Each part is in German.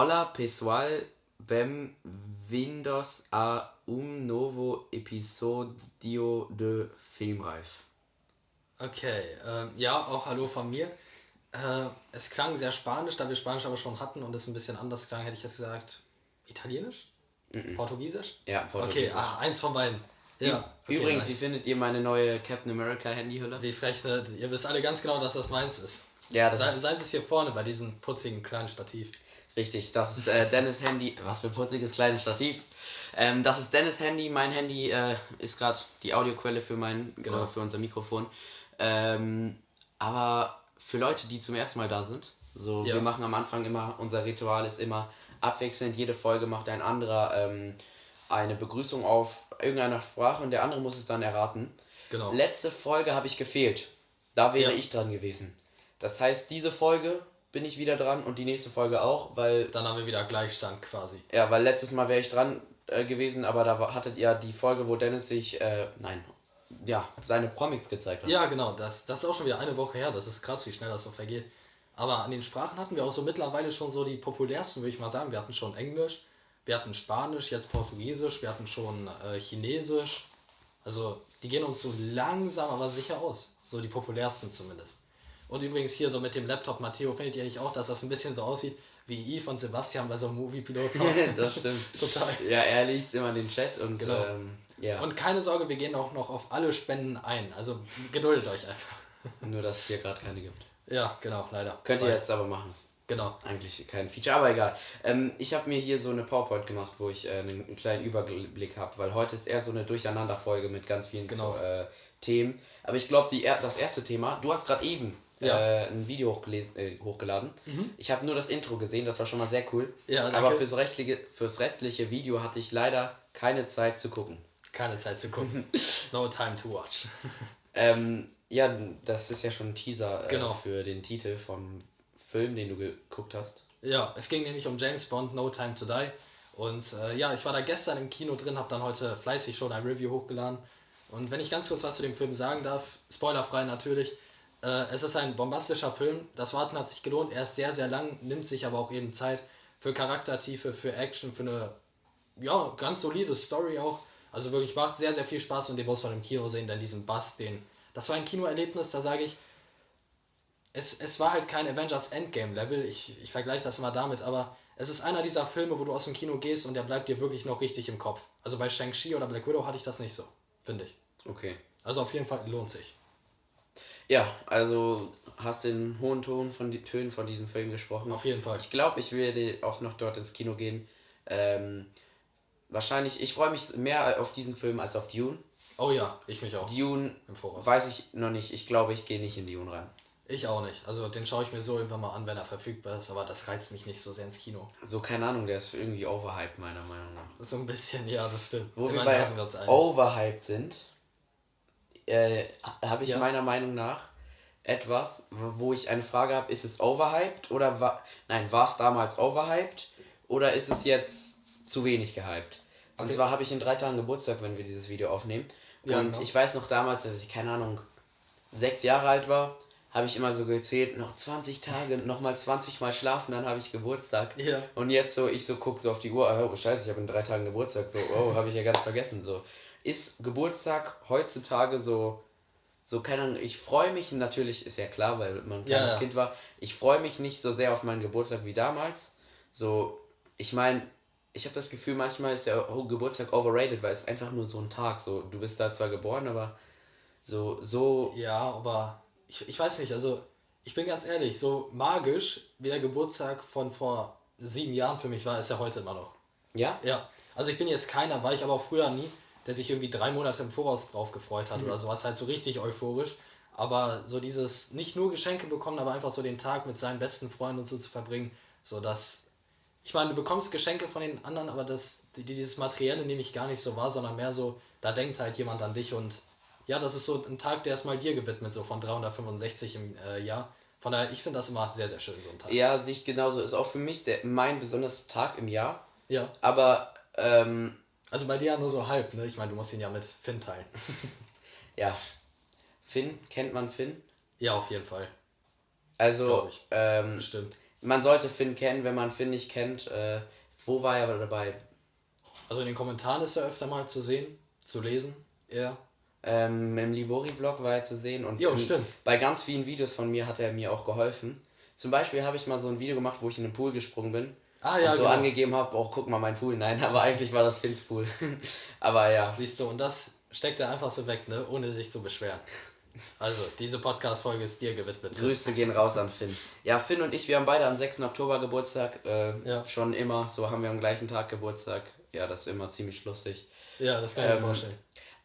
Hola pessoal, bem-vindos a um novo episodio de Filmreif. Okay, ähm, ja, auch Hallo von mir. Äh, es klang sehr spanisch, da wir Spanisch aber schon hatten und es ein bisschen anders klang, hätte ich jetzt gesagt, Italienisch? Portugiesisch? Ja, Portugiesisch. Okay, ah, eins von beiden. Ja. okay, Übrigens, nice. wie findet ihr meine neue Captain America Handyhülle? Wie frech ihr? Wisst alle ganz genau, dass das meins ist. Ja, das Sei, ist Seins ist hier vorne bei diesem putzigen kleinen Stativ. Richtig. Das ist äh, Dennis Handy. Was für ein putziges kleines Stativ. Ähm, das ist Dennis Handy. Mein Handy äh, ist gerade die Audioquelle für mein Genau. äh, für unser Mikrofon. Ähm, aber für Leute, die zum ersten Mal da sind, so Ja. wir machen am Anfang immer unser Ritual ist immer abwechselnd. Jede Folge macht ein anderer ähm, eine Begrüßung auf irgendeiner Sprache und der andere muss es dann erraten. Genau. Letzte Folge habe ich gefehlt. Da wäre Ja. ich dran gewesen. Das heißt, diese Folge bin ich wieder dran und die nächste Folge auch, weil Dann haben wir wieder Gleichstand quasi. ja, weil letztes Mal wäre ich dran äh, gewesen, aber da war, hattet ihr die Folge, wo Dennis sich äh, nein, ja, seine Comics gezeigt hat. Ja, genau, das, das ist auch schon wieder eine Woche her. Das ist krass, wie schnell das so vergeht. Aber an den Sprachen hatten wir auch so mittlerweile schon so die populärsten, würde ich mal sagen. Wir hatten schon Englisch, wir hatten Spanisch, jetzt Portugiesisch, wir hatten schon äh, Chinesisch. Also die gehen uns so langsam, aber sicher aus. So die populärsten zumindest. Und übrigens hier so mit dem Laptop, Matteo, findet ihr nicht auch, dass das ein bisschen so aussieht wie Yves und Sebastian bei so einem Movie-Pilot? das stimmt. Total. Ja, er liest immer den Chat und Genau. ähm, ja, Und keine Sorge, wir gehen auch noch auf alle Spenden ein. Also geduldet euch einfach. nur dass es hier gerade keine gibt. Ja, genau, leider. Könnt ihr jetzt aber machen. Genau. Eigentlich kein Feature, aber egal. Ähm, ich habe mir hier so eine PowerPoint gemacht, wo ich äh, einen kleinen Überblick habe, weil heute ist eher so eine Durcheinanderfolge mit ganz vielen Genau. äh, Themen. Aber ich glaube, das erste Thema, du hast gerade eben Ja. Mhm. äh, ein Video hochgelesen, äh, hochgeladen. Ich habe nur das Intro gesehen, das war schon mal sehr cool. Ja, aber fürs restliche, fürs restliche Video hatte ich leider keine Zeit zu gucken. Keine Zeit zu gucken. no time to watch. Ähm, ja, das ist ja schon ein Teaser äh, Genau. für den Titel vom Film, den du geguckt hast. Ja, es ging nämlich um James Bond, No Time to Die. Und äh, ja, ich war da gestern im Kino drin, habe dann heute fleißig schon ein Review hochgeladen. Und wenn ich ganz kurz was zu dem Film sagen darf, spoilerfrei natürlich, äh, es ist ein bombastischer Film. Das Warten hat sich gelohnt. Er ist sehr, sehr lang, nimmt sich aber auch eben Zeit für Charaktertiefe, für Action, für eine ja, ganz solide Story auch. Also wirklich macht sehr, sehr viel Spaß und den muss man im Kino sehen, denn diesen Bass, den. Das war ein Kinoerlebnis, da sage ich, es, es war halt kein Avengers Endgame Level, ich, ich vergleiche das immer damit, aber es ist einer dieser Filme, wo du aus dem Kino gehst und der bleibt dir wirklich noch richtig im Kopf. Also bei Shang-Chi oder Black Widow hatte ich das nicht so, finde ich. Okay. Also auf jeden Fall lohnt sich. Ja, also hast den hohen Ton von die Tönen von diesem Film gesprochen. Auf jeden Fall. Ich glaube, ich werde auch noch dort ins Kino gehen. Ähm, wahrscheinlich, ich freue mich mehr auf diesen Film als auf Dune. Oh ja, ich mich auch. Dune Im Voraus. weiß ich noch nicht. Ich glaube, ich gehe nicht in Dune rein. Ich auch nicht. Also den schaue ich mir so irgendwann mal an, wenn er verfügbar ist, aber das reizt mich nicht so sehr ins Kino. So, keine Ahnung, der ist irgendwie overhyped, meiner Meinung nach. So ein bisschen, ja, das stimmt. Wo wir bei overhyped sind, äh, habe ich Ja. meiner Meinung nach etwas, wo ich eine Frage habe, ist es overhyped oder war, nein, war es damals overhyped oder ist es jetzt zu wenig gehyped? Und Okay. zwar habe ich in drei Tagen Geburtstag, wenn wir dieses Video aufnehmen. Ja, und genau. ich weiß noch damals, dass ich, keine Ahnung, sechs Jahre alt war, habe ich immer so gezählt, noch 20 Tage, nochmal 20 Mal schlafen, dann habe ich Geburtstag. Ja. Und jetzt so, ich so gucke so auf die Uhr, oh scheiße, ich habe in drei Tagen Geburtstag, so, oh, habe ich ja ganz vergessen, so. Ist Geburtstag heutzutage so, so, keine Ahnung, ich freue mich natürlich, ist ja klar, weil man ein kleines ja. Kind war, ich freue mich nicht so sehr auf meinen Geburtstag wie damals. So, ich meine, ich habe das Gefühl, manchmal ist der Geburtstag overrated, weil es einfach nur so ein Tag, so, du bist da zwar geboren, aber so, so, Ja, aber ich, ich weiß nicht, also ich bin ganz ehrlich, so magisch wie der Geburtstag von vor sieben Jahren für mich war, ist er heute immer noch. ja? Ja, also ich bin jetzt keiner, war ich aber früher nie, der sich irgendwie drei Monate im Voraus drauf gefreut hat oder sowas, halt so richtig euphorisch. Aber so dieses, nicht nur Geschenke bekommen, aber einfach so den Tag mit seinen besten Freunden und so zu verbringen, so dass, ich meine, du bekommst Geschenke von den anderen, aber das, die, dieses Materielle nehme ich gar nicht so wahr, sondern mehr so, da denkt halt jemand an dich und ja, das ist so ein Tag, der ist mal dir gewidmet, so von 365 im äh, Jahr. Von daher, ich finde das immer sehr, sehr schön, so ein Tag. Ja, sehe ich genauso. Ist auch für mich der, mein besonderster Tag im Jahr. Ja. Aber, ähm, Also bei dir ja nur so halb, ne? Ich meine, du musst ihn ja mit Finn teilen. ja. Finn, kennt man Finn? ja, auf jeden Fall. Also, ähm, Bestimmt. man sollte Finn kennen, wenn man Finn nicht kennt. Äh, wo war er dabei? Also in den Kommentaren ist er öfter mal zu sehen, zu lesen. Er. Ähm, Im Libori-Blog war er zu sehen und Jo, in, bei ganz vielen Videos von mir hat er mir auch geholfen. Zum Beispiel habe ich mal so ein Video gemacht, wo ich in den Pool gesprungen bin Ah ja, und so genau. angegeben habe, oh guck mal mein Pool. Nein, aber eigentlich war das Finns Pool. aber ja, Siehst du, und das steckt er einfach so weg, ne? ohne sich zu beschweren. Also, diese Podcast-Folge ist dir gewidmet. ne? Grüße gehen raus an Finn. Ja, Finn und ich, wir haben beide am 6. Oktober Geburtstag. Äh, Ja. Schon immer, so haben wir am gleichen Tag Geburtstag. Ja, das ist immer ziemlich lustig. Ja, das kann ich mir Ähm, vorstellen.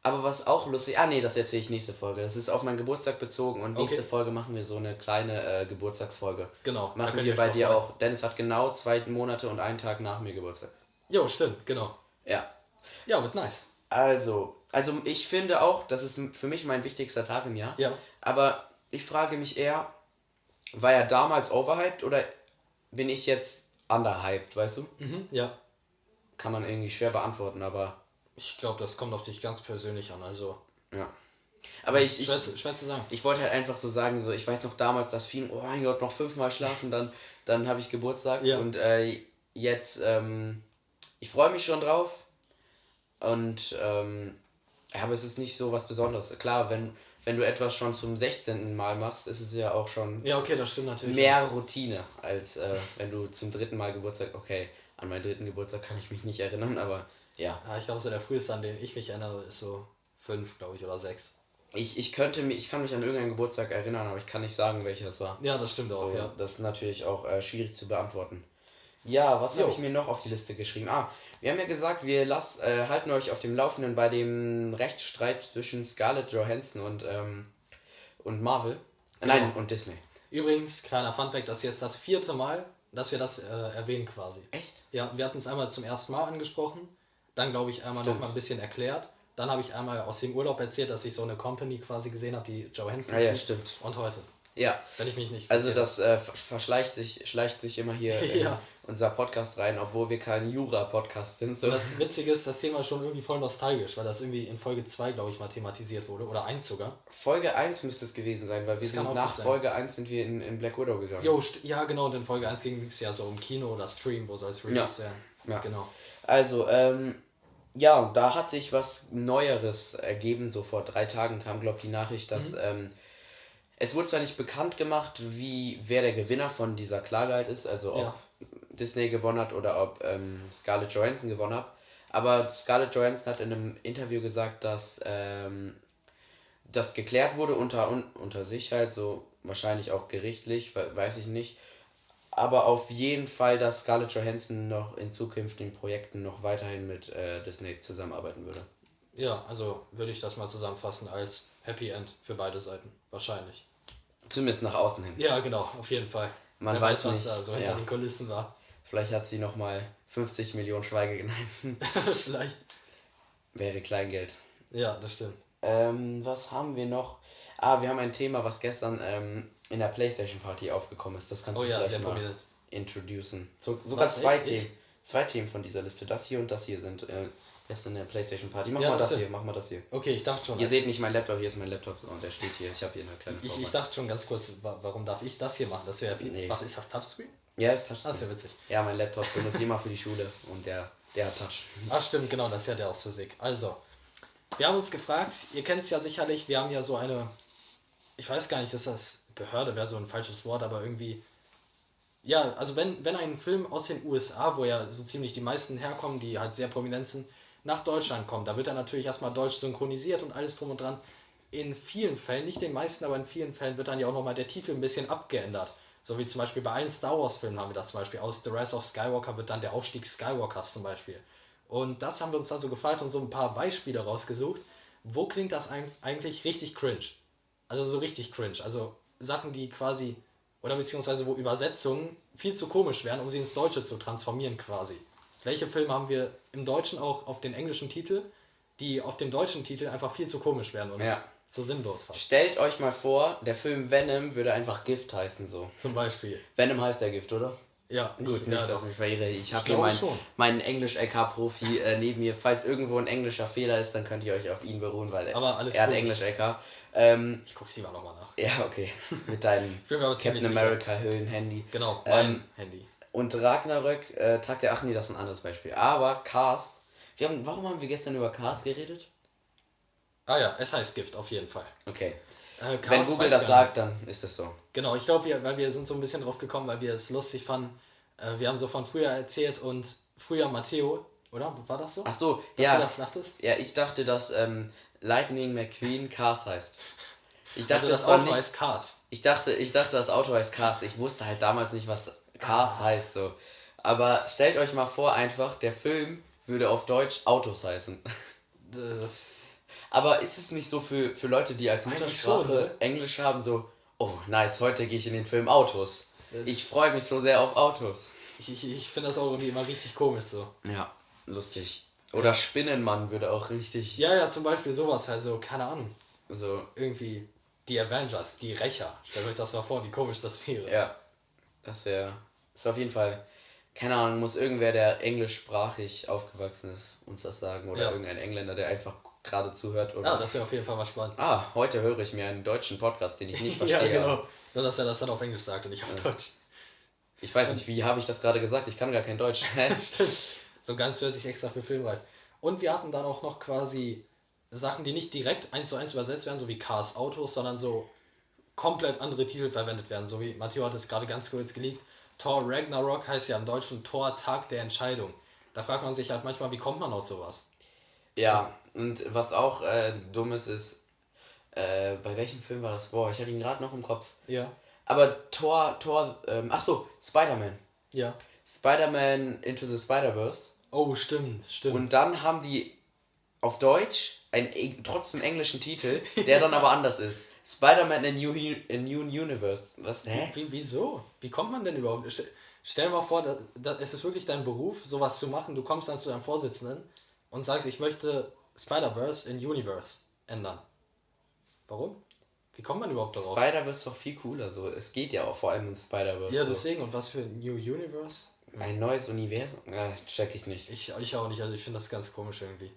Aber was auch lustig, ah nee, das erzähle ich nächste Folge. Das ist auf meinen Geburtstag bezogen und nächste Okay. Folge machen wir so eine kleine äh, Geburtstagsfolge. Genau. Machen wir bei dir freuen. auch. Dennis hat genau zwei Monate und einen Tag nach mir Geburtstag. Jo, stimmt, genau. Ja. Ja, wird nice. Also, also ich finde auch, das ist für mich mein wichtigster Tag im Jahr. Ja. Aber ich frage mich eher, war er damals overhyped oder bin ich jetzt underhyped, weißt du? Mhm, ja. Kann man irgendwie schwer beantworten, aber Ich glaube, das kommt auf dich ganz persönlich an. Also, ja. Aber ich, ich, schwer, zu, schwer zu sagen. ich wollte halt einfach so sagen, so ich weiß noch damals, dass viele, oh mein Gott, noch fünfmal schlafen, dann, dann habe ich Geburtstag Ja. und äh, jetzt, ähm, ich freue mich schon drauf und ähm, aber es ist nicht so was Besonderes. Klar, wenn, wenn du etwas schon zum 16. Mal machst, ist es ja auch schon Ja, okay, das stimmt natürlich. mehr Routine, als äh, wenn du zum dritten Mal Geburtstag, okay, an meinen dritten Geburtstag kann ich mich nicht erinnern, aber ja. Ja, ich glaube, so der früheste, an den ich mich erinnere, ist so fünf, glaube ich, oder sechs. Ich, ich könnte mich, ich kann mich an irgendeinen Geburtstag erinnern, aber ich kann nicht sagen, welcher das war. Ja, das stimmt auch, So, ja. Das ist natürlich auch äh, schwierig zu beantworten. Ja, was habe ich mir noch auf die Liste geschrieben? Ah, wir haben ja gesagt, wir lass, äh, halten euch auf dem Laufenden bei dem Rechtsstreit zwischen Scarlett Johansson und, ähm, und Marvel. Äh, Nein, Genau. und Disney. Übrigens, kleiner Funfact, das hier ist das vierte Mal, dass wir das äh, erwähnen quasi. Echt? Ja, wir hatten es einmal zum ersten Mal angesprochen, dann glaube ich einmal noch mal ein bisschen erklärt. Dann habe ich einmal aus dem Urlaub erzählt, dass ich so eine Company quasi gesehen habe, die Johansson Ah ja, stimmt. Und heute, Ja, wenn ich mich nicht also das äh, ver- verschleicht sich, schleicht sich immer hier in Ja. unser Podcast rein, obwohl wir kein Jura-Podcast sind. So. Und das Witzige ist, das Thema ist schon irgendwie voll nostalgisch, weil das irgendwie in Folge 2, glaube ich, mal thematisiert wurde. Oder 1 sogar. Folge 1 müsste es gewesen sein, weil wir Das sind nach. Folge 1 sind wir in, in Black Widow gegangen. Jo, ja genau, und in Folge 1 ging es ja so um Kino oder Stream, wo soll es released werden. Ja. Genau. Also, ähm, ja, da hat sich was Neueres ergeben. So vor drei Tagen kam, glaube ich, die Nachricht, dass Mhm. ähm, es wurde zwar nicht bekannt gemacht, wie wer der Gewinner von dieser Klage halt ist, also ob Ja. Disney gewonnen hat oder ob ähm, Scarlett Johansson gewonnen hat. Aber Scarlett Johansson hat in einem Interview gesagt, dass ähm, das geklärt wurde unter, un, unter sich halt, so wahrscheinlich auch gerichtlich, we- weiß ich nicht. Aber auf jeden Fall, dass Scarlett Johansson noch in zukünftigen Projekten noch weiterhin mit äh, Disney zusammenarbeiten würde. Ja, also würde ich das mal zusammenfassen als Happy End für beide Seiten. Wahrscheinlich. Zumindest nach außen hin. Ja, genau, auf jeden Fall. Man Wer weiß was nicht, da so hinter ja. den Kulissen war. Vielleicht hat sie nochmal 50 Millionen Schweige genannt. Vielleicht. Wäre Kleingeld. Ja, das stimmt. Ähm, was haben wir noch? Ah, wir haben ein Thema, was gestern ähm, in der Playstation Party aufgekommen ist. Das kannst Oh du ja, vielleicht sehr mal prominent. introducen. So, sogar Was, zwei echt? Themen. Zwei Themen von dieser Liste. Das hier und das hier sind äh, gestern in der Playstation Party. Mach Ja, mal das das hier, mach mal das hier. Okay, ich dachte schon. Ihr als- seht nicht mein Laptop, hier ist mein Laptop und der steht hier. Ich habe hier eine kleine ich, ich dachte schon ganz kurz, wa- warum darf ich das hier machen? Das wäre ja viel. Nee. Was ist das Touchscreen? Ja, ist Ah, Touchscreen. das wäre witzig. Ja, mein Laptop benutze ich immer für die Schule und der, der hat Touch. Ach stimmt, genau, das ist ja der aus Physik. Also, wir haben uns gefragt, ihr kennt es ja sicherlich, wir haben ja so eine, ich weiß gar nicht, ist das Behörde, wäre so ein falsches Wort, aber irgendwie, ja, also wenn, wenn ein Film aus den USA, wo ja so ziemlich die meisten herkommen, die halt sehr prominent sind, nach Deutschland kommt, da wird er natürlich erstmal deutsch synchronisiert und alles drum und dran. In vielen Fällen, nicht den meisten, aber in vielen Fällen wird dann ja auch nochmal der Titel ein bisschen abgeändert. So wie zum Beispiel bei allen Star Wars Filmen haben wir das zum Beispiel. Aus The Rise of Skywalker wird dann der Aufstieg Skywalkers zum Beispiel. Und das haben wir uns da so gefragt und so ein paar Beispiele rausgesucht. Wo klingt das eig- eigentlich richtig cringe? Also so richtig cringe. Also Sachen, die quasi, oder beziehungsweise wo Übersetzungen viel zu komisch wären, um sie ins Deutsche zu transformieren quasi. Welche Filme haben wir im Deutschen auch auf den englischen Titel, die auf dem deutschen Titel einfach viel zu komisch wären und Ja. so sinnlos fast. Stellt euch mal vor, der Film Venom würde einfach Gift heißen so. Zum Beispiel. Venom heißt der Gift, oder? Ja, Gut, ich, nicht, ja, dass ich mich verehre. Ich habe hier meinen, meinen Englisch-LK-Profi äh, neben mir. Falls irgendwo ein englischer Fehler ist, dann könnt ihr euch auf ihn beruhen, weil er, Aber alles hat. Englisch-LK. Ähm, Ich guck's lieber nochmal nach. ja, okay. Mit deinem Captain sicher. America-Höhlen-Handy. Genau, mein Ähm, Handy. Und Ragnarök, äh, Tag der, ach nee, das ist ein anderes Beispiel. Aber Cars, wir haben, warum haben wir gestern über Cars geredet? Ah ja, es heißt Gift, auf jeden Fall. Okay. Äh, Wenn Google das sagt, dann ist es so. Genau, ich glaube, wir, weil wir sind so ein bisschen drauf gekommen, weil wir es lustig fanden. Äh, wir haben so von früher erzählt und früher Matteo, oder? War das so? Ach so, Dass ja. du das dachtest? Ja, ich dachte, dass ähm, Lightning McQueen Cars heißt. Ich dachte, Also das das Auto nicht, heißt Cars. ich dachte, ich dachte, das Auto heißt Cars. Ich wusste halt damals nicht, was Cars heißt so. Aber stellt euch mal vor, einfach, der Film würde auf Deutsch Autos heißen. Das, Aber ist es nicht so für, für Leute, die als Muttersprache schon, ne? Englisch haben, so, oh nice, heute gehe ich in den Film Autos. Das- Ich freue mich so sehr auf Autos. ich ich, ich finde das auch irgendwie immer richtig komisch so. Ja, lustig. Oder Spinnenmann würde auch richtig Ja, ja, zum Beispiel sowas, also, keine Ahnung. so, Irgendwie die Avengers, die Rächer. Stellt euch das mal vor, wie komisch das wäre. ja, das wäre, ist auf jeden Fall, keine Ahnung, muss irgendwer, der englischsprachig aufgewachsen ist, uns das sagen. Oder Ja. irgendein Engländer, der einfach gerade zuhört. Oder, Ja, das wäre auf jeden Fall mal spannend. ah, heute höre ich mir einen deutschen Podcast, den ich nicht verstehe. ja, genau. Nur, dass er das dann auf Englisch sagt und nicht auf Deutsch. Ich weiß nicht, wie habe ich das gerade gesagt? Ich kann gar kein Deutsch. Stimmt. So ganz für sich extra für Filmreif. Und wir hatten dann auch noch quasi Sachen, die nicht direkt eins zu eins übersetzt werden, so wie Cars Autos, sondern so komplett andere Titel verwendet werden. So wie Matteo hat es gerade ganz kurz geleakt. Thor Ragnarok heißt ja im Deutschen Thor Tag der Entscheidung. Da fragt man sich halt manchmal, wie kommt man auf sowas? Ja, und was auch äh, dumm ist, ist, äh, bei welchem Film war das? Boah, ich hatte ihn gerade noch im Kopf. Ja. Aber Thor, Thor, ähm, ach so, Spider-Man. Ja. Spider-Man Into the Spider-Verse. Oh, stimmt, stimmt. Und dann haben die auf Deutsch einen eng- trotzdem englischen Titel, der dann aber anders ist. Spider-Man in New, in New Universe. Was? Hä? Wie, wieso? Wie kommt man denn überhaupt? Stell, stell dir mal vor, da, da, es ist wirklich dein Beruf, sowas zu machen. Du kommst dann zu deinem Vorsitzenden und sagst, ich möchte Spider-Verse in Universe ändern. Warum? Wie kommt man überhaupt darauf? Spider-Verse ist doch viel cooler so. Es geht ja auch vor allem in Spider-Verse. ja, so. deswegen. Und was für New Universe? Ein neues Universum? Ja, check ich nicht. Ich, ich auch nicht, also ich finde das ganz komisch irgendwie.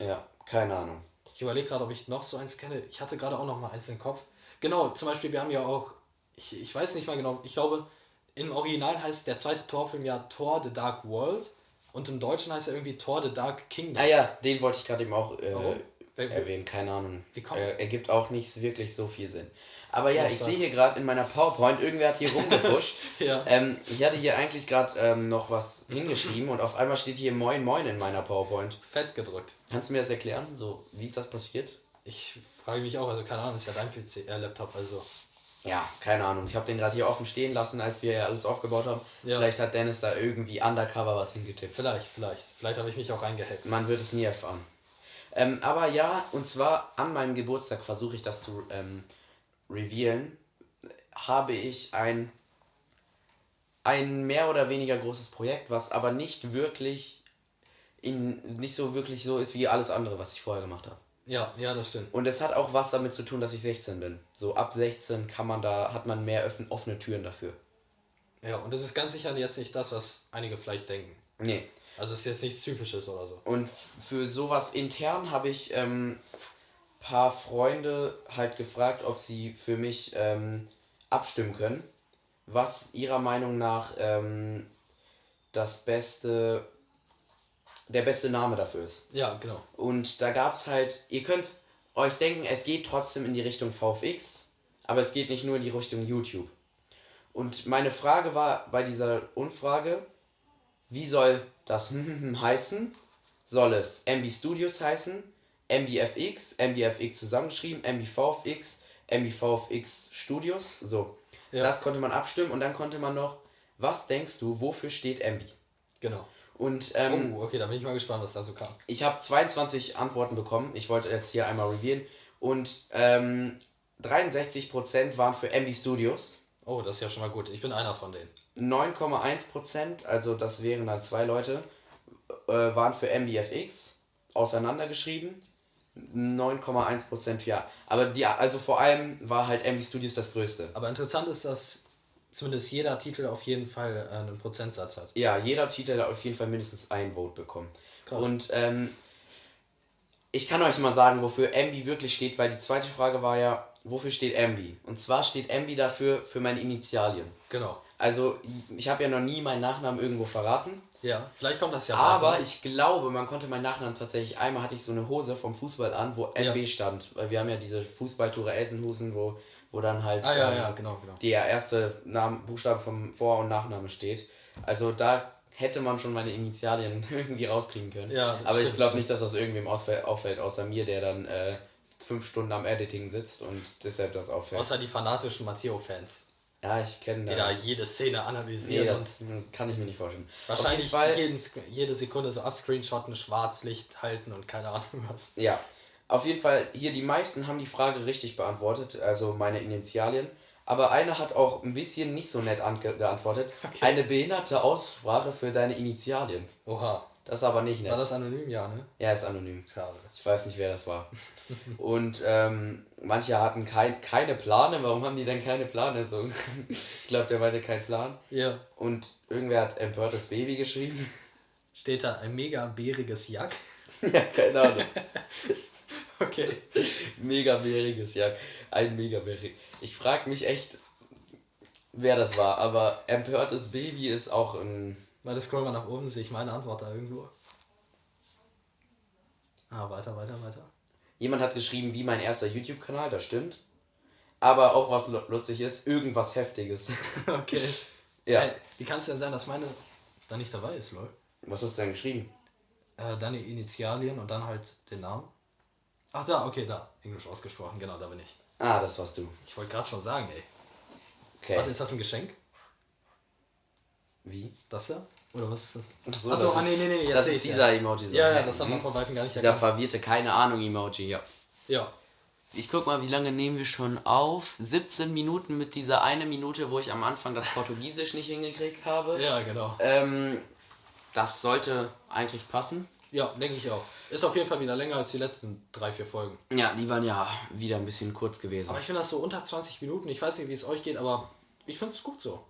Ja, keine Ahnung. Ich überlege gerade, ob ich noch so eins kenne. Ich hatte gerade auch noch mal eins im Kopf. Genau, zum Beispiel, wir haben ja auch, ich, ich weiß nicht mal genau, ich glaube, im Original heißt der zweite Torfilm ja Thor The Dark World und im Deutschen heißt er irgendwie Thor The Dark Kingdom. Ah ja, den wollte ich gerade eben auch äh, erwähnen, keine Ahnung. Wie kommt- äh, ergibt auch nicht wirklich so viel Sinn. Aber ja, ich sehe hier gerade in meiner PowerPoint, irgendwer hat hier rumgefuscht. Ja. ähm, ich hatte hier eigentlich gerade ähm, noch was hingeschrieben und auf einmal steht hier Moin Moin in meiner PowerPoint. Fett gedrückt. Kannst du mir das erklären? So, wie ist das passiert? Ich frage mich auch, also keine Ahnung, ist ja dein PC, äh, Laptop, also. Ja, keine Ahnung. Ich habe den gerade hier offen stehen lassen, als wir ja alles aufgebaut haben. Ja. Vielleicht hat Dennis da irgendwie undercover was hingetippt. Vielleicht, vielleicht. Vielleicht habe ich mich auch reingehackt. Man wird es nie erfahren. Ähm, aber ja, und zwar an meinem Geburtstag versuche ich das zu ähm, revealen. Habe ich ein, ein mehr oder weniger großes Projekt, was aber nicht wirklich in, nicht so wirklich so ist wie alles andere, was ich vorher gemacht habe. Ja, ja, das stimmt. Und es hat auch was damit zu tun, dass ich 16 bin. So ab 16 kann man da, hat man mehr öffn, offene Türen dafür. Ja, und das ist ganz sicher jetzt nicht das, was einige vielleicht denken. Nee. Also es ist jetzt nichts Typisches oder so. Und für sowas intern habe ich ähm, paar Freunde halt gefragt, ob sie für mich ähm, abstimmen können, was ihrer Meinung nach ähm, das beste, der beste Name dafür ist. Ja, genau. Und da gab es halt, ihr könnt euch denken, es geht trotzdem in die Richtung VFX, aber es geht nicht nur in die Richtung YouTube. Und meine Frage war bei dieser Umfrage, wie soll das heißen? Soll es MB Studios heißen, MBFX, MBFX zusammengeschrieben, MBVFX, MBVFX Studios? So. Ja. Das konnte man abstimmen und dann konnte man noch, was denkst du, wofür steht MB? Genau. Und ähm, oh, okay, da bin ich mal gespannt, was da so kam. ich habe 22 Antworten bekommen. Ich wollte jetzt hier einmal revealen. Und ähm, 63% waren für MB Studios. Oh, das ist ja schon mal gut. Ich bin einer von denen. 9,1%, also das wären dann zwei Leute, äh, waren für MBFX auseinandergeschrieben. 9,1% für ja. Aber die, also vor allem war halt MB Studios das größte. Aber interessant ist, dass zumindest jeder Titel auf jeden Fall äh, einen Prozentsatz hat. Ja, jeder Titel hat auf jeden Fall mindestens ein Vote bekommen. Krass. Und ähm, ich kann euch mal sagen, wofür MB wirklich steht, weil die zweite Frage war ja, wofür steht MB? Und zwar steht MB dafür für meine Initialien. Genau. Also, ich habe ja noch nie meinen Nachnamen irgendwo verraten. Ja, vielleicht kommt das ja Aber bald, ne? ich glaube, man konnte meinen Nachnamen tatsächlich. Einmal hatte ich so eine Hose vom Fußball an, wo Ja. MB stand. Weil wir haben ja diese Fußballtore Elsenhusen, wo, wo dann halt Ah ja, ähm, ja, genau, genau. der erste Namen, Buchstabe vom Vor- und Nachname steht. Also da hätte man schon meine Initialien irgendwie rauskriegen können. Ja, Aber ich stimmt, glaube stimmt. nicht, dass das irgendwem auffällt, außer mir, der dann äh, fünf Stunden am Editing sitzt und deshalb das auffällt. Außer die fanatischen Matteo-Fans, ja, ich kenne die da jede Szene Nee, analysieren das und kann ich mir nicht vorstellen. wahrscheinlich jeden jede Sekunde so abscreenshotten, Schwarzlicht halten und keine Ahnung was. Ja, auf jeden Fall, hier die meisten haben die Frage richtig beantwortet, also meine Initialien. Aber einer hat auch ein bisschen nicht so nett geantwortet. Okay. Eine behinderte Aussprache für deine Initialien. Oha. Das ist aber nicht nett. War das anonym? Ja, ne? Ja, ist anonym. Schade. Ich weiß nicht, wer das war. Und ähm, manche hatten kein, keine Plane. Warum haben die denn keine Plane? So, ich glaube, der meinte keinen Plan. Ja. Und irgendwer hat empörtes Baby geschrieben. Steht da ein mega bäriges Jack? ja, keine Ahnung. Okay. Mega bäriges Jack. Ein mega bärig. Ich frage mich echt, wer das war. Aber empörtes Baby ist auch ein. Warte, scroll mal nach oben, sehe ich meine Antwort da irgendwo. Ah, weiter, weiter, weiter. Jemand hat geschrieben, wie mein erster YouTube-Kanal, das stimmt. Aber auch was lu- lustig ist, irgendwas Heftiges. Okay. ja. Ey, wie kann es denn sein, dass meine da nicht dabei ist, lol? Was hast du denn geschrieben? Äh, deine Initialien und dann halt den Namen. Ach da, okay, da. Englisch ausgesprochen, genau, da bin ich. Ah, das warst du. Ich wollte gerade schon sagen, ey. Okay. Warte, ist das ein Geschenk? Wie? Das da? Oder was ist das? Achso, Achso, das ah, nee, nee, nee, jetzt das sehe ist ich's dieser ja. Emoji. so. Ja, ja, das hat man Mhm. von Weitem gar nicht Dieser erkannt. verwirrte, keine Ahnung Emoji, ja. Ja. Ich guck mal, wie lange nehmen wir schon auf? 17 Minuten mit dieser eine Minute, wo ich am Anfang das Portugiesisch nicht hingekriegt habe. Ja, genau. Ähm, das sollte eigentlich passen. Ja, denke ich auch. Ist auf jeden Fall wieder länger als die letzten drei, vier Folgen. Ja, die waren ja wieder ein bisschen kurz gewesen. Aber ich finde das so unter 20 Minuten. Ich weiß nicht, wie es euch geht, aber ich finde es gut so.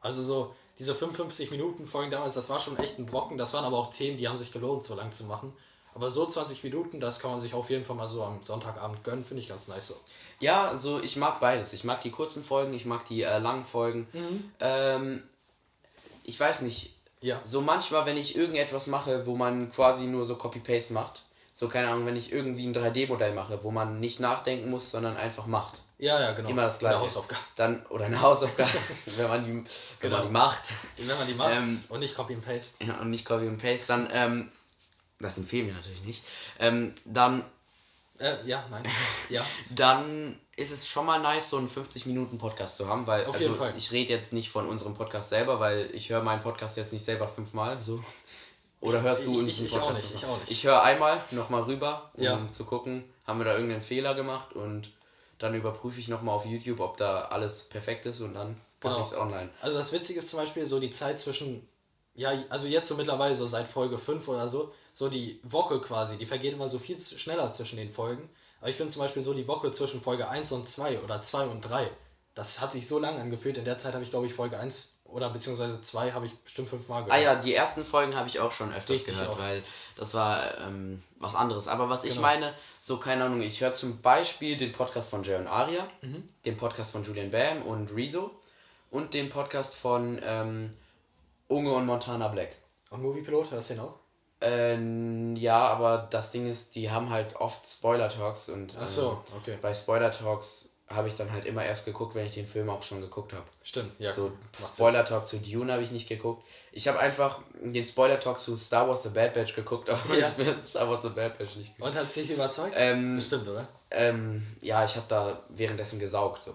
Also so diese 55 Minuten Folgen damals, das war schon echt ein Brocken. Das waren aber auch Themen, die haben sich gelohnt, so lang zu machen. Aber so 20 Minuten, das kann man sich auf jeden Fall mal so am Sonntagabend gönnen, finde ich ganz nice so. Ja, also ich mag beides. Ich mag die kurzen Folgen, ich mag die äh, langen Folgen. Ähm, ich weiß nicht, Ja. so manchmal, wenn ich irgendetwas mache, wo man quasi nur so Copy-Paste macht, so keine Ahnung, wenn ich irgendwie ein 3D-Modell mache, wo man nicht nachdenken muss, sondern einfach macht. Ja, ja, genau. Immer das gleiche. Eine Hausaufgabe. Dann, oder eine Hausaufgabe, wenn man die, wenn Genau. man die macht Wenn man die macht Ähm, und nicht Copy and Paste. ja, und nicht Copy und Paste, dann, ähm, das empfehlen wir natürlich nicht, ähm, dann Äh, ja, nein. Ja. dann ist es schon mal nice, so einen 50-Minuten-Podcast zu haben, weil Auf also, jeden Fall. ich rede jetzt nicht von unserem Podcast selber, weil ich höre meinen Podcast jetzt nicht selber fünfmal so. Oder hörst du ich- unseren ich- ich auch nicht, ich auch nicht. Ich höre einmal nochmal rüber, um Ja. zu gucken, haben wir da irgendeinen Fehler gemacht und dann überprüfe ich nochmal auf YouTube, ob da alles perfekt ist und dann mache Genau. ich es online. Also das Witzige ist zum Beispiel so die Zeit zwischen, ja, also jetzt so mittlerweile so seit Folge 5 oder so, so die Woche quasi, die vergeht immer so viel schneller zwischen den Folgen. Aber ich finde zum Beispiel so die Woche zwischen Folge 1 und 2 oder 2 und 3, das hat sich so lang angefühlt. In der Zeit habe ich, glaube ich, Folge 1 oder beziehungsweise 2 habe ich bestimmt fünfmal Ah gehört. ja, die ersten Folgen habe ich auch schon öfters Richtig gehört, oft. weil das war ähm, was anderes. Aber was ich Genau. meine, so keine Ahnung, ich höre zum Beispiel den Podcast von Jay und Aria, Mhm. den Podcast von Julian Bam und Rezo und den Podcast von ähm, Unge und Montana Black. Und Moviepilot, hörst du den auch? Ähm, ja, aber das Ding ist, die haben halt oft Spoiler-Talks und Ach so, ähm, okay. bei Spoiler-Talks habe ich dann halt immer erst geguckt, wenn ich den Film auch schon geguckt habe. Stimmt, ja. So, macht Sinn. Spoiler-Talk zu Dune habe ich nicht geguckt. Ich habe einfach den Spoiler-Talk zu Star Wars The Bad Batch geguckt, aber Ja. ich bin Star Wars The Bad Batch nicht geguckt. Und hat sich überzeugt? Ähm, Bestimmt, oder? ähm, ja, ich habe da währenddessen gesaugt so.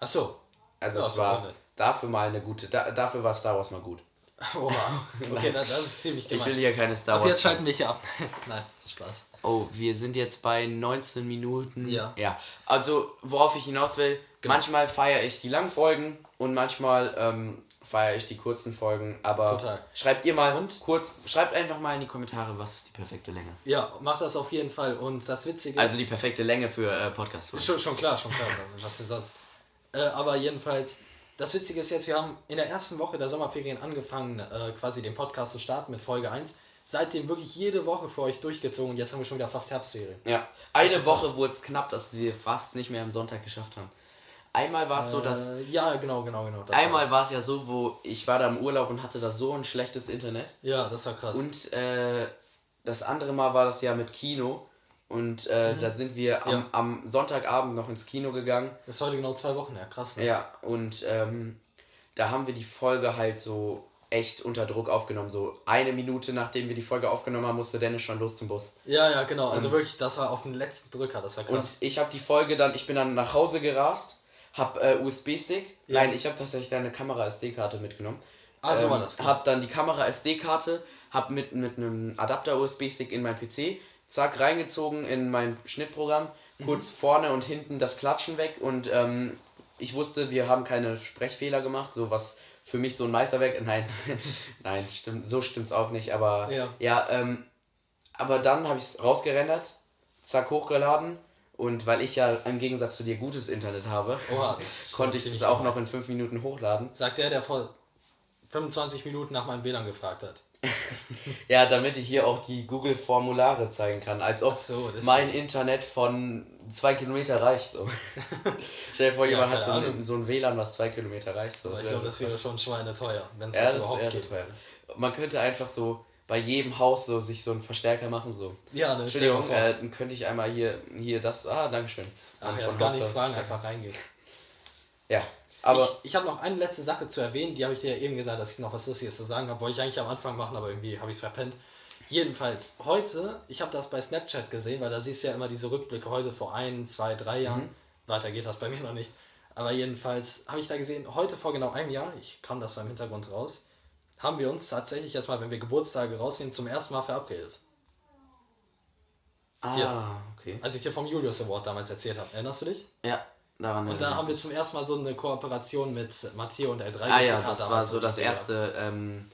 Ach so. Also Ja, es war nett. dafür mal eine gute, da, dafür war Star Wars mal gut. Oha. Okay, das, ist ziemlich Ich gemein. will hier keine Star Ab Wars. jetzt schalten wir hier ab. Nein, Spaß. Oh, wir sind jetzt bei 19 Minuten. Ja. Ja. Also, worauf ich hinaus will, Genau. manchmal feiere ich die langen Folgen und manchmal ähm, feiere ich die kurzen Folgen. Aber Total. schreibt ihr mal Und? kurz, schreibt einfach mal in die Kommentare, was ist die perfekte Länge. Ja, mach das auf jeden Fall. Und das Witzige. Also die perfekte Länge für äh, podcast Ist schon, schon klar, schon klar. Was denn sonst? Äh, aber jedenfalls, das Witzige ist jetzt, wir haben in der ersten Woche der Sommerferien angefangen, äh, quasi den Podcast zu starten mit Folge 1. Seitdem wirklich jede Woche für euch durchgezogen und jetzt haben wir schon wieder fast Herbstferien. Ja, eine Woche wurde es knapp, dass wir fast nicht mehr am Sonntag geschafft haben. Einmal war es so, dass. Äh, ja, genau, genau, genau. Einmal war es ja so, wo ich war da im Urlaub und hatte da so ein schlechtes Internet. Ja, das war krass. Und äh, das andere Mal war das ja mit Kino. Und äh, da sind wir am, Ja. am Sonntagabend noch ins Kino gegangen. das ist heute genau zwei Wochen her, krass. Ne? Ja, und ähm, da haben wir die Folge halt so echt unter Druck aufgenommen. So eine Minute nachdem wir die Folge aufgenommen haben, musste Dennis schon los zum Bus. ja, ja, genau. Also Und- wirklich, das war auf den letzten Drücker, das war Und krass. ich habe die Folge dann, ich bin dann nach Hause gerast, hab äh, USB-Stick. Ja. Nein, ich habe tatsächlich eine Kamera-SD-Karte mitgenommen. Ah, so ähm, war das, genau. Hab dann die Kamera-SD-Karte, hab mit, mit einem Adapter-USB-Stick in mein PC, zack, reingezogen in mein Schnittprogramm, Mhm. kurz vorne und hinten das Klatschen weg und ähm, ich wusste, wir haben keine Sprechfehler gemacht, so was für mich so ein Meisterwerk. Nein, nein, stimmt, so stimmt's auch nicht, aber Ja. ja ähm, aber dann habe ich es rausgerendert, zack, hochgeladen und weil ich ja im Gegensatz zu dir gutes Internet habe, Oha, konnte ich es auch noch in fünf Minuten hochladen. Sagt der, der vor 25 Minuten nach meinem WLAN gefragt hat. Ja, damit ich hier auch die Google-Formulare zeigen kann, als ob so, das- mein Internet von zwei Kilometer reicht. So. Stell dir vor, Ja, jemand hat so ein, so ein WLAN, was zwei Kilometer reicht. So. Aber Das ich wäre glaube, das wäre schon schweineteuer, wenn es Ja, das das überhaupt geht. teuer. Man könnte einfach so bei jedem Haus so sich so einen Verstärker machen. So. Ja, ne, dir Entschuldigung, äh, dann könnte ich einmal hier, hier das. Ah, Dankeschön. Ach, ja, ist gar nicht fragen, einfach reingehen. Ja, aber ich ich habe noch eine letzte Sache zu erwähnen, die habe ich dir ja eben gesagt, dass ich noch was Lustiges zu sagen habe. Wollte ich eigentlich am Anfang machen, aber irgendwie habe ich es verpennt. Jedenfalls, heute, ich habe das bei Snapchat gesehen, weil da siehst du ja immer diese Rückblicke heute vor ein, zwei, drei Jahren. Weiter geht das bei mir noch nicht. Aber jedenfalls habe ich da gesehen, heute vor genau einem Jahr, ich kam das so im Hintergrund raus, haben wir uns tatsächlich erstmal, wenn wir Geburtstage rausgehen, zum ersten Mal verabredet. ah, hier. okay. Als ich dir vom Julius Award damals erzählt habe. Erinnerst du dich? Ja, daran. Und da haben wir zum ersten Mal so eine Kooperation mit Matteo und L3. Ah ja, das war so das erste ähm,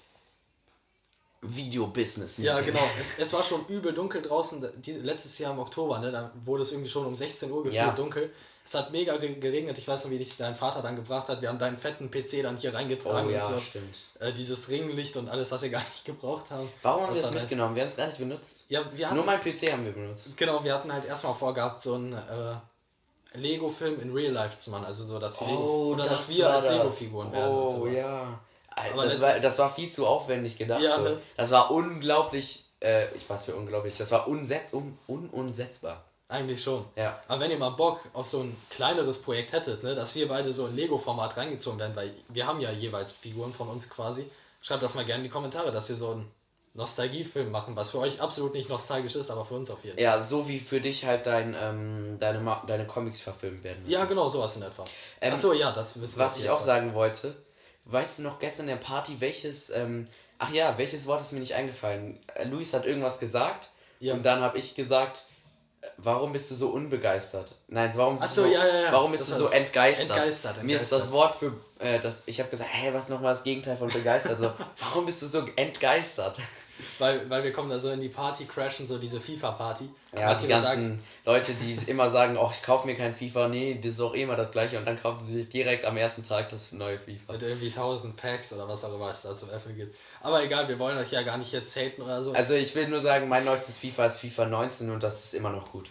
Video-Business. Ja, genau. Es, es war schon übel dunkel draußen. Die, letztes Jahr im Oktober, ne, da wurde es irgendwie schon um 16 Uhr gefühlt Ja. dunkel. Es hat mega ge- geregnet. Ich weiß noch, wie dich dein Vater dann gebracht hat. Wir haben deinen fetten PC dann hier Oh reingetragen ja, und so. stimmt. Äh, dieses Ringlicht und alles, was wir gar nicht gebraucht haben. Warum haben wir das mitgenommen? Wir haben es gar nicht benutzt. Ja, wir hatten, Nur mein PC haben wir benutzt. genau, wir hatten halt erstmal vorgehabt, so einen äh, Lego-Film in Real Life zu machen. Also so, dass, die Lego, oder dass wir Oh, als das. Lego-Figuren werden. Oh sowas. ja. Aber das, war, das war viel zu aufwendig gedacht. Ja, ne? Das war unglaublich. Äh, ich weiß für unglaublich. Das war unset, un, unumsetzbar. Eigentlich schon. Ja. Aber wenn ihr mal Bock auf so ein kleineres Projekt hättet, ne, dass wir beide so in Lego-Format reingezogen werden, weil wir haben ja jeweils Figuren von uns quasi, schreibt das mal gerne in die Kommentare, dass wir so einen Nostalgiefilm machen, was für euch absolut nicht nostalgisch ist, aber für uns auf jeden Fall. Ja, so wie für dich halt dein, ähm, deine, Ma deine Comics verfilmt werden. müssen. Ja, genau, sowas in etwa. Ähm, Achso, ja, das wissen wir Was ich auch Fall. sagen wollte, weißt du noch gestern in der Party, welches, ähm, ach ja, welches Wort ist mir nicht eingefallen? Äh, Luis hat irgendwas gesagt Ja. und dann habe ich gesagt, äh, warum bist du so unbegeistert? Nein, warum bist so, du so, ja, ja, ja. warum bist Das du so das. entgeistert? Entgeistert, Mir ist entgeistert. das Wort für, äh, das, ich habe gesagt, hey, was nochmal das Gegenteil von begeistert? So, warum bist du so entgeistert? Weil, weil wir kommen da so in die Party, crashen so diese FIFA-Party. Ja, die ganzen Leute, die immer sagen, oh, ich kaufe mir kein FIFA, nee, das ist auch immer das gleiche und dann kaufen sie sich direkt am ersten Tag das neue FIFA. mit irgendwie 1000 Packs oder was auch immer es da zum Apple gibt. Aber egal, wir wollen euch ja gar nicht jetzt haten oder so. Also ich will nur sagen, mein neuestes FIFA ist FIFA 19 und das ist immer noch gut.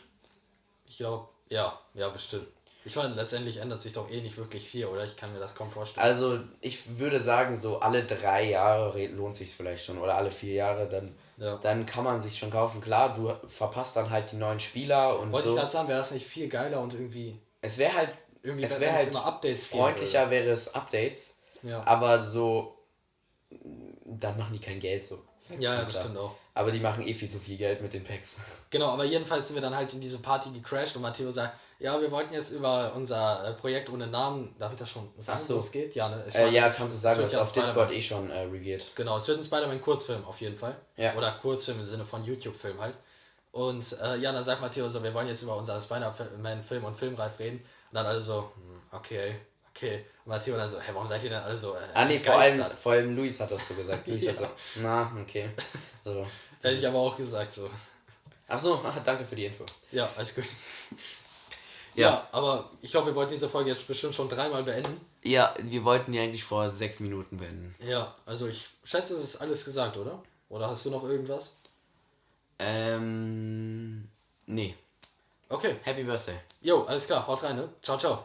Ich glaube, ja, ja, bestimmt. Ich meine, letztendlich ändert sich doch eh nicht wirklich viel, oder? Ich kann mir das kaum vorstellen. Also ich würde sagen, so alle drei Jahre re- lohnt sich vielleicht schon oder alle vier Jahre, dann, Ja. dann kann man sich schon kaufen. Klar, du verpasst dann halt die neuen Spieler und Wollte ich so. gerade sagen, wäre das nicht viel geiler und irgendwie, Es wäre halt, irgendwie es wäre es halt immer Updates freundlicher wäre es Updates. Ja, aber so, dann machen die kein Geld so. Ist halt ja, ja das stimmt auch. Aber die machen eh viel zu viel Geld mit den Packs. Genau, aber jedenfalls sind wir dann halt in diese Party gecrashed und Matteo sagt, ja, wir wollten jetzt über unser äh, Projekt ohne Namen, darf ich das schon sagen, so. wo es geht? Ja, ne? Ich Äh, meine, ja, kannst du sagen, das ist auf Discord eh schon äh, reviert. Genau, es wird ein Spider-Man-Kurzfilm auf jeden Fall. Ja. Oder Kurzfilm im Sinne von YouTube-Film halt. Und äh, ja, dann sagt Matteo so, wir wollen jetzt über unseren Spider-Man-Film und Filmreif reden. Und dann alle so, hm, okay, okay. Und Matteo dann so, hä, warum seid ihr denn alle so äh, Ah nee, vor allem, vor allem Luis hat das so gesagt. Luis hat Ja. so, na, okay. So. Hätte ich aber auch gesagt so. Ach so, danke für die Info. Ja, alles gut. Ja, Ja. aber ich glaube, wir wollten diese Folge jetzt bestimmt schon dreimal beenden. Ja, wir wollten die eigentlich vor sechs Minuten beenden. Ja, also ich schätze, es ist alles gesagt, oder? Oder hast du noch irgendwas? Ähm. Nee. Okay. Happy Birthday. Jo, alles klar. Haut rein, ne? Ciao, ciao.